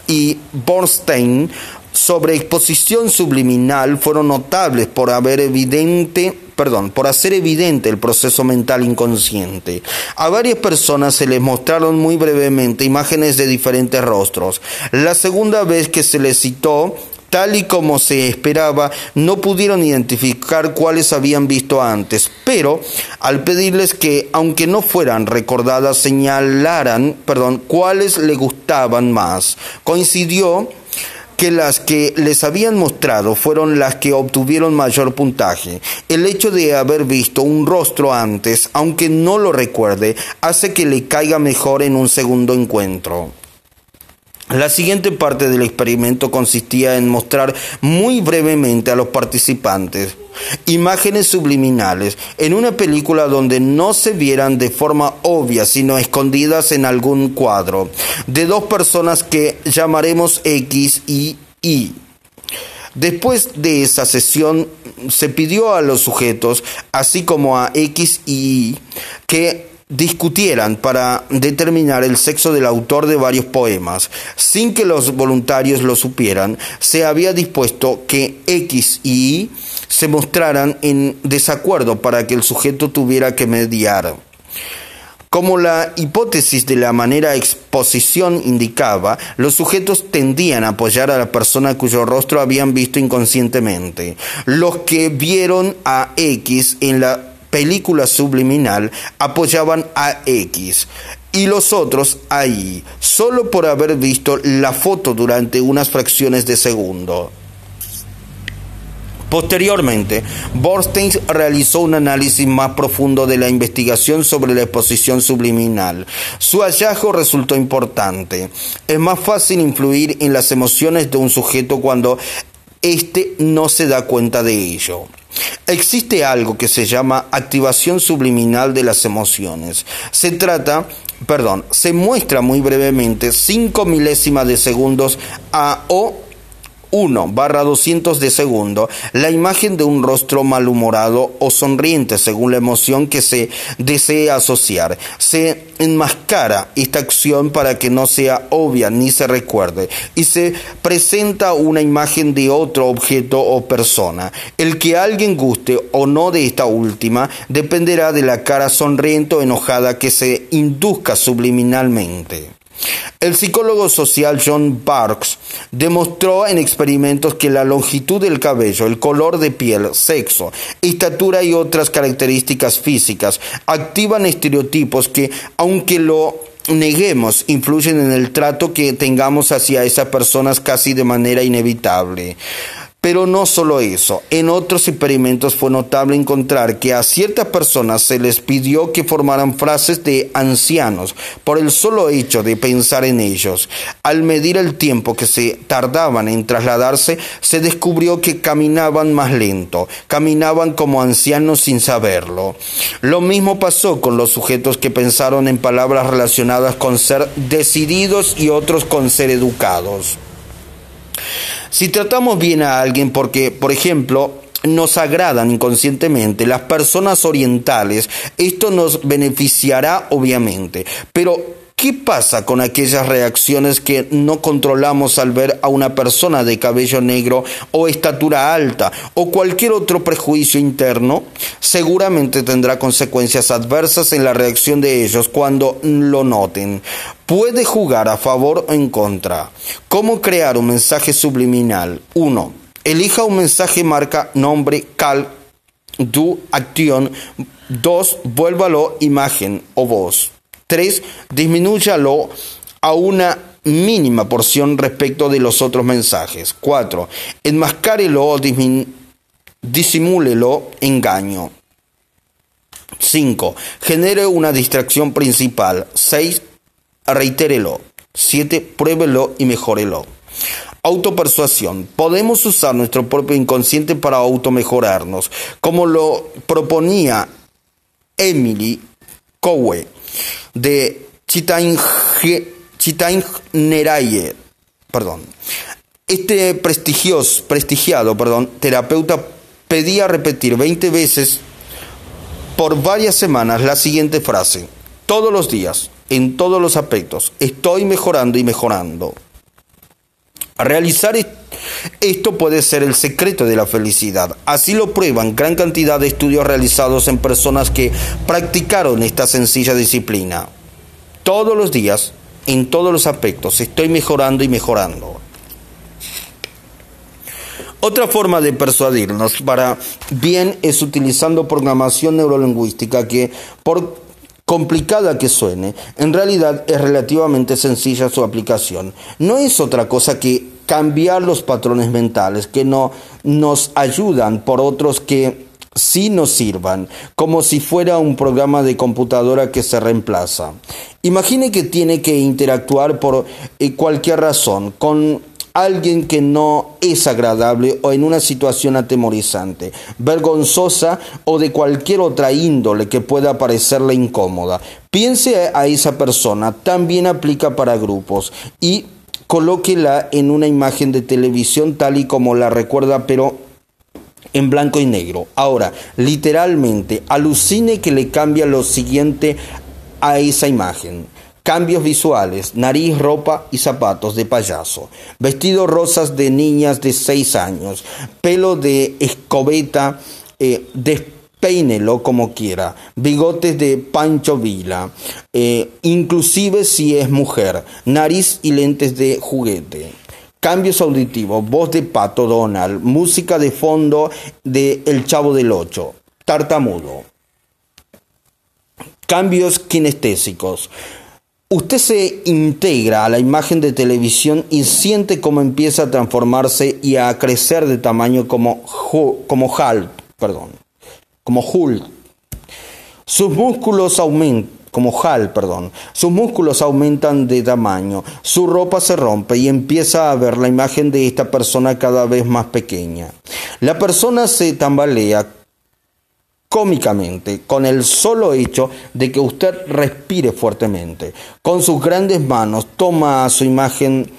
y Bornstein sobre exposición subliminal fueron notables por haber evidente perdón, por hacer evidente el proceso mental inconsciente. A varias personas se les mostraron muy brevemente imágenes de diferentes rostros. La segunda vez que se les citó Tal y como se esperaba, no pudieron identificar cuáles habían visto antes, pero al pedirles que, aunque no fueran recordadas, señalaran, perdón, cuáles le gustaban más, coincidió que las que les habían mostrado fueron las que obtuvieron mayor puntaje. El hecho de haber visto un rostro antes, aunque no lo recuerde, hace que le caiga mejor en un segundo encuentro. La siguiente parte del experimento consistía en mostrar muy brevemente a los participantes imágenes subliminales en una película donde no se vieran de forma obvia, sino escondidas en algún cuadro, de dos personas que llamaremos X y Y. Después de esa sesión se pidió a los sujetos, así como a X y Y, que discutieran para determinar el sexo del autor de varios poemas. Sin que los voluntarios lo supieran, se había dispuesto que X y Y se mostraran en desacuerdo para que el sujeto tuviera que mediar. Como la hipótesis de la manera exposición indicaba, los sujetos tendían a apoyar a la persona cuyo rostro habían visto inconscientemente. Los que vieron a X en la película subliminal apoyaban a X y los otros a Y, solo por haber visto la foto durante unas fracciones de segundo. Posteriormente, Borstein realizó un análisis más profundo de la investigación sobre la exposición subliminal. Su hallazgo resultó importante. Es más fácil influir en las emociones de un sujeto cuando éste no se da cuenta de ello. Existe algo que se llama activación subliminal de las emociones. Se trata, perdón, se muestra muy brevemente 5 milésimas de segundos a o 1 barra 200 de segundo, la imagen de un rostro malhumorado o sonriente según la emoción que se desee asociar. Se enmascara esta acción para que no sea obvia ni se recuerde y se presenta una imagen de otro objeto o persona. El que alguien guste o no de esta última dependerá de la cara sonriente o enojada que se induzca subliminalmente. El psicólogo social John Parks demostró en experimentos que la longitud del cabello, el color de piel, sexo, estatura y otras características físicas activan estereotipos que, aunque lo neguemos, influyen en el trato que tengamos hacia esas personas casi de manera inevitable. Pero no solo eso, en otros experimentos fue notable encontrar que a ciertas personas se les pidió que formaran frases de ancianos por el solo hecho de pensar en ellos. Al medir el tiempo que se tardaban en trasladarse, se descubrió que caminaban más lento, caminaban como ancianos sin saberlo. Lo mismo pasó con los sujetos que pensaron en palabras relacionadas con ser decididos y otros con ser educados. Si tratamos bien a alguien porque, por ejemplo, nos agradan inconscientemente las personas orientales, esto nos beneficiará obviamente, pero ¿Qué pasa con aquellas reacciones que no controlamos al ver a una persona de cabello negro o estatura alta o cualquier otro prejuicio interno? Seguramente tendrá consecuencias adversas en la reacción de ellos cuando lo noten. Puede jugar a favor o en contra. ¿Cómo crear un mensaje subliminal? 1. Elija un mensaje marca nombre cal du acción. 2. Vuélvalo imagen o voz. 3. Disminúyalo a una mínima porción respecto de los otros mensajes. 4. Enmascárelo o disimúlelo engaño. 5. Genere una distracción principal. 6. Reitérelo. 7. Pruébelo y mejórelo. Autopersuasión. Podemos usar nuestro propio inconsciente para automejorarnos, como lo proponía Emily Cowe de Neraye, perdón. Este prestigioso, prestigiado perdón, terapeuta pedía repetir 20 veces por varias semanas la siguiente frase. Todos los días, en todos los aspectos, estoy mejorando y mejorando. Realizar esto puede ser el secreto de la felicidad. Así lo prueban gran cantidad de estudios realizados en personas que practicaron esta sencilla disciplina. Todos los días, en todos los aspectos, estoy mejorando y mejorando. Otra forma de persuadirnos para bien es utilizando programación neurolingüística que, por complicada que suene, en realidad es relativamente sencilla su aplicación. No es otra cosa que cambiar los patrones mentales que no nos ayudan por otros que sí nos sirvan, como si fuera un programa de computadora que se reemplaza. Imagine que tiene que interactuar por eh, cualquier razón con alguien que no es agradable o en una situación atemorizante, vergonzosa o de cualquier otra índole que pueda parecerle incómoda. Piense a esa persona, también aplica para grupos y colóquela en una imagen de televisión tal y como la recuerda, pero en blanco y negro. Ahora, literalmente, alucine que le cambia lo siguiente a esa imagen. Cambios visuales, nariz, ropa y zapatos de payaso, vestidos rosas de niñas de 6 años, pelo de escobeta, eh, despeínelo como quiera, bigotes de Pancho Vila, eh, inclusive si es mujer, nariz y lentes de juguete. Cambios auditivos, voz de Pato Donald, música de fondo de El Chavo del Ocho, tartamudo. Cambios kinestésicos, Usted se integra a la imagen de televisión y siente cómo empieza a transformarse y a crecer de tamaño como, como Hulk, perdón, como Hulk. Sus músculos aumentan, como Hal, perdón. Sus músculos aumentan de tamaño, su ropa se rompe y empieza a ver la imagen de esta persona cada vez más pequeña. La persona se tambalea cómicamente con el solo hecho de que usted respire fuertemente. Con sus grandes manos toma su imagen,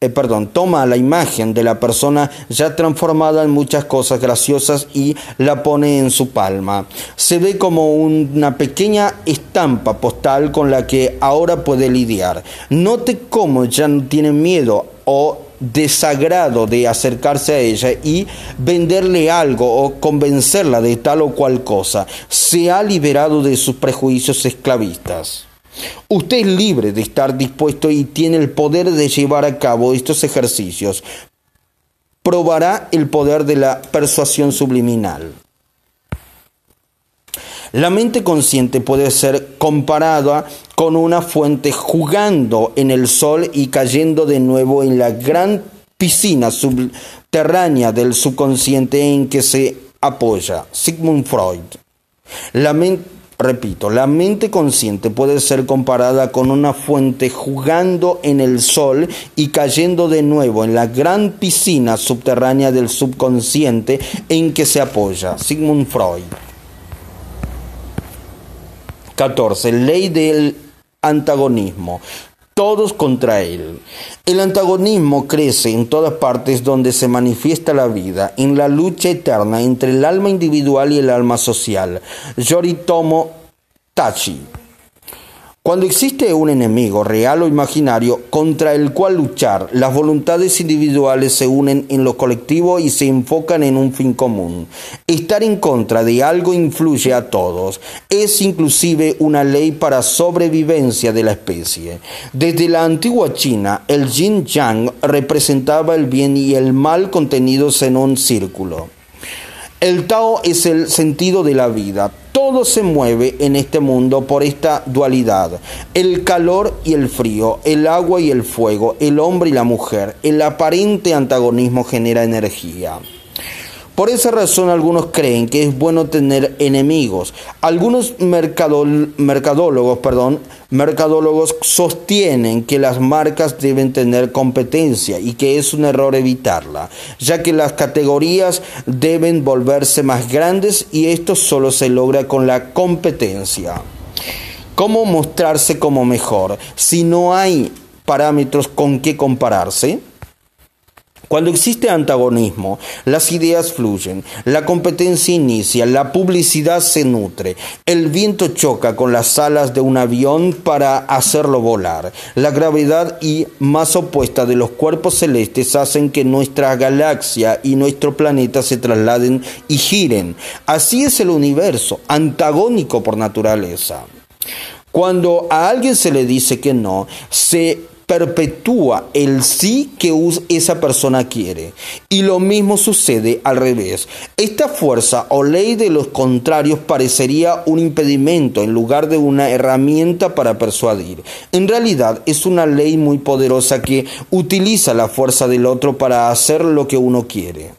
eh, perdón, toma la imagen de la persona ya transformada en muchas cosas graciosas y la pone en su palma. Se ve como una pequeña estampa postal con la que ahora puede lidiar. Note cómo ya no tiene miedo o desagrado de acercarse a ella y venderle algo o convencerla de tal o cual cosa. Se ha liberado de sus prejuicios esclavistas. Usted es libre de estar dispuesto y tiene el poder de llevar a cabo estos ejercicios. Probará el poder de la persuasión subliminal. La mente consciente puede ser comparada con una fuente jugando en el sol y cayendo de nuevo en la gran piscina subterránea del subconsciente en que se apoya. Sigmund Freud. La repito, la mente consciente puede ser comparada con una fuente jugando en el sol y cayendo de nuevo en la gran piscina subterránea del subconsciente en que se apoya. Sigmund Freud. 14. Ley del antagonismo. Todos contra él. El antagonismo crece en todas partes donde se manifiesta la vida, en la lucha eterna entre el alma individual y el alma social. Yoritomo Tachi. Cuando existe un enemigo real o imaginario contra el cual luchar, las voluntades individuales se unen en lo colectivo y se enfocan en un fin común. Estar en contra de algo influye a todos. Es inclusive una ley para sobrevivencia de la especie. Desde la antigua China, el yin yang representaba el bien y el mal contenidos en un círculo. El Tao es el sentido de la vida. Todo se mueve en este mundo por esta dualidad. El calor y el frío, el agua y el fuego, el hombre y la mujer. El aparente antagonismo genera energía. Por esa razón algunos creen que es bueno tener enemigos. Algunos mercadólogos, perdón, mercadólogos sostienen que las marcas deben tener competencia y que es un error evitarla, ya que las categorías deben volverse más grandes y esto solo se logra con la competencia. ¿Cómo mostrarse como mejor si no hay parámetros con qué compararse? Cuando existe antagonismo, las ideas fluyen, la competencia inicia, la publicidad se nutre, el viento choca con las alas de un avión para hacerlo volar. La gravedad y más opuesta de los cuerpos celestes hacen que nuestra galaxia y nuestro planeta se trasladen y giren. Así es el universo, antagónico por naturaleza. Cuando a alguien se le dice que no, se perpetúa el sí que esa persona quiere. Y lo mismo sucede al revés. Esta fuerza o ley de los contrarios parecería un impedimento en lugar de una herramienta para persuadir. En realidad es una ley muy poderosa que utiliza la fuerza del otro para hacer lo que uno quiere.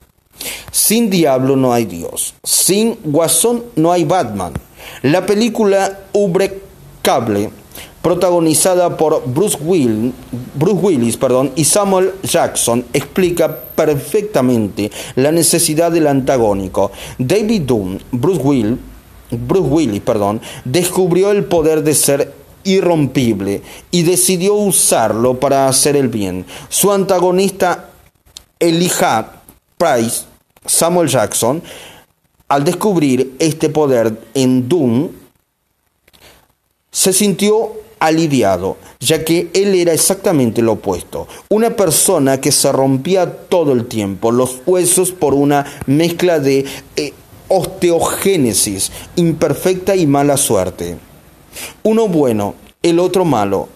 Sin diablo no hay Dios. Sin guasón no hay Batman. La película Ubre Cable protagonizada por Bruce, Willis perdón, y Samuel Jackson, explica perfectamente la necesidad del antagónico. David Doom, Bruce, Will, Bruce Willis perdón, descubrió el poder de ser irrompible y decidió usarlo para hacer el bien. Su antagonista Elijah Price, Samuel Jackson, al descubrir este poder en Doom, se sintió aliviado, ya que él era exactamente lo opuesto, una persona que se rompía todo el tiempo los huesos por una mezcla de eh, osteogénesis imperfecta y mala suerte. Uno bueno, el otro malo.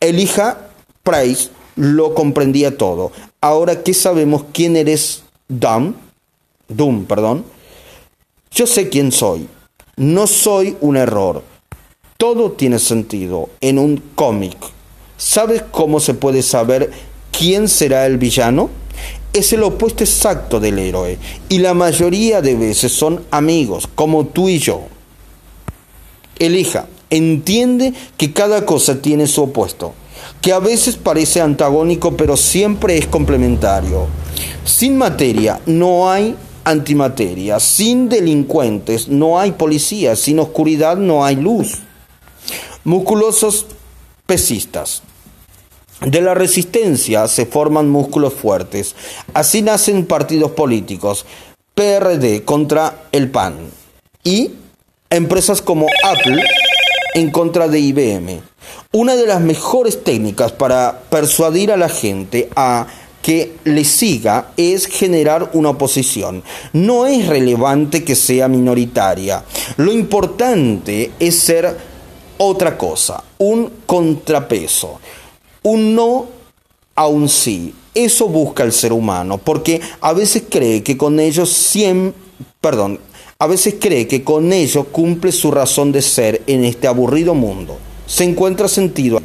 Elija Price lo comprendía todo. Ahora que sabemos quién eres, Doom, Doom, perdón. Yo sé quién soy. No soy un error todo tiene sentido en un cómic. ¿Sabes cómo se puede saber quién será el villano? Es el opuesto exacto del héroe y la mayoría de veces son amigos, como tú y yo. Elija, entiende que cada cosa tiene su opuesto, que a veces parece antagónico pero siempre es complementario. Sin materia no hay antimateria, sin delincuentes no hay policía, sin oscuridad no hay luz. Musculosos pesistas. De la resistencia se forman músculos fuertes. Así nacen partidos políticos. PRD contra el PAN. Y empresas como Apple en contra de IBM. Una de las mejores técnicas para persuadir a la gente a que le siga es generar una oposición. No es relevante que sea minoritaria. Lo importante es ser otra cosa, un contrapeso, un no a un sí. Eso busca el ser humano, porque a veces cree que con ello siempre, perdón, a veces cree que con ello cumple su razón de ser en este aburrido mundo. Se encuentra sentido.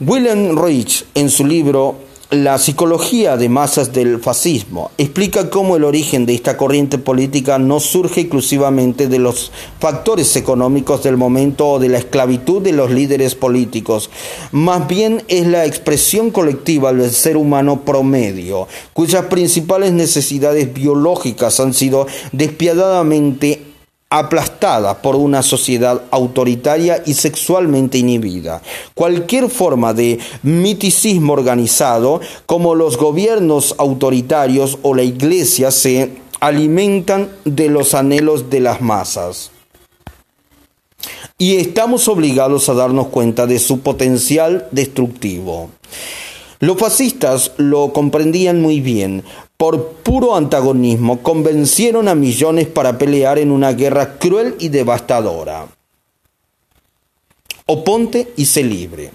William Reich en su libro la psicología de masas del fascismo explica cómo el origen de esta corriente política no surge exclusivamente de los factores económicos del momento o de la esclavitud de los líderes políticos, más bien es la expresión colectiva del ser humano promedio, cuyas principales necesidades biológicas han sido despiadadamente aplastada por una sociedad autoritaria y sexualmente inhibida. Cualquier forma de miticismo organizado, como los gobiernos autoritarios o la iglesia, se alimentan de los anhelos de las masas. Y estamos obligados a darnos cuenta de su potencial destructivo. Los fascistas lo comprendían muy bien, por puro antagonismo, convencieron a millones para pelear en una guerra cruel y devastadora. Oponte y sé libre.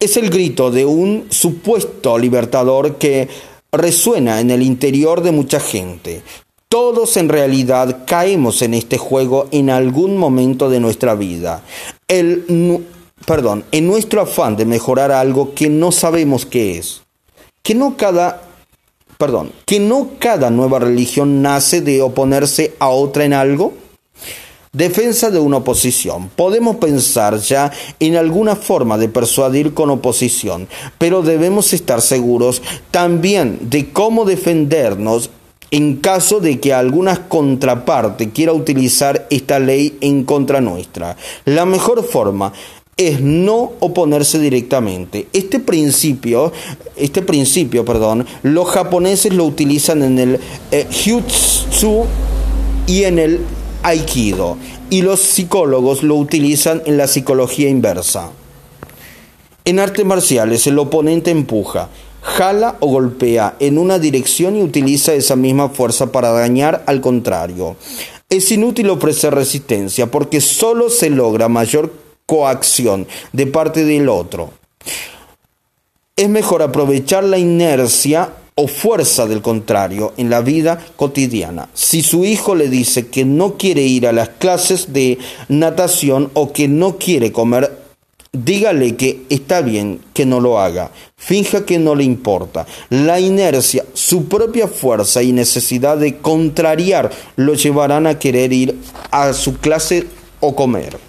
Es el grito de un supuesto libertador que resuena en el interior de mucha gente. Todos en realidad caemos en este juego en algún momento de nuestra vida. El, perdón, en nuestro afán de mejorar algo que no sabemos qué es. Que no cada perdón, que no cada nueva religión nace de oponerse a otra en algo? Defensa de una oposición. Podemos pensar ya en alguna forma de persuadir con oposición, pero debemos estar seguros también de cómo defendernos en caso de que alguna contraparte quiera utilizar esta ley en contra nuestra. La mejor forma es no oponerse directamente. Este principio, este principio, perdón, los japoneses lo utilizan en el eh, y en el Aikido, y los psicólogos lo utilizan en la psicología inversa. En artes marciales, el oponente empuja, jala o golpea en una dirección y utiliza esa misma fuerza para dañar al contrario. Es inútil ofrecer resistencia porque solo se logra mayor coacción de parte del otro. Es mejor aprovechar la inercia o fuerza del contrario en la vida cotidiana. Si su hijo le dice que no quiere ir a las clases de natación o que no quiere comer, dígale que está bien que no lo haga. Finja que no le importa. La inercia, su propia fuerza y necesidad de contrariar lo llevarán a querer ir a su clase o comer.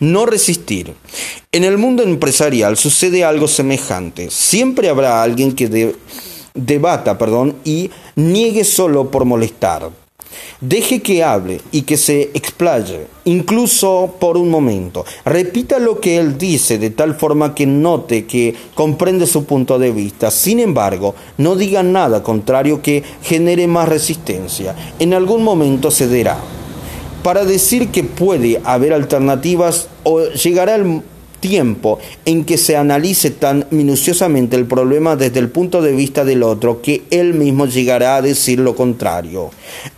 No resistir. En el mundo empresarial sucede algo semejante. Siempre habrá alguien que debata perdón, y niegue solo por molestar. Deje que hable y que se explaye, incluso por un momento. Repita lo que él dice de tal forma que note que comprende su punto de vista. Sin embargo, no diga nada contrario que genere más resistencia. En algún momento cederá para decir que puede haber alternativas o llegará el tiempo en que se analice tan minuciosamente el problema desde el punto de vista del otro que él mismo llegará a decir lo contrario.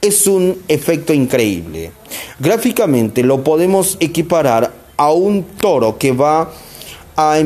Es un efecto increíble. Gráficamente lo podemos equiparar a un toro que va a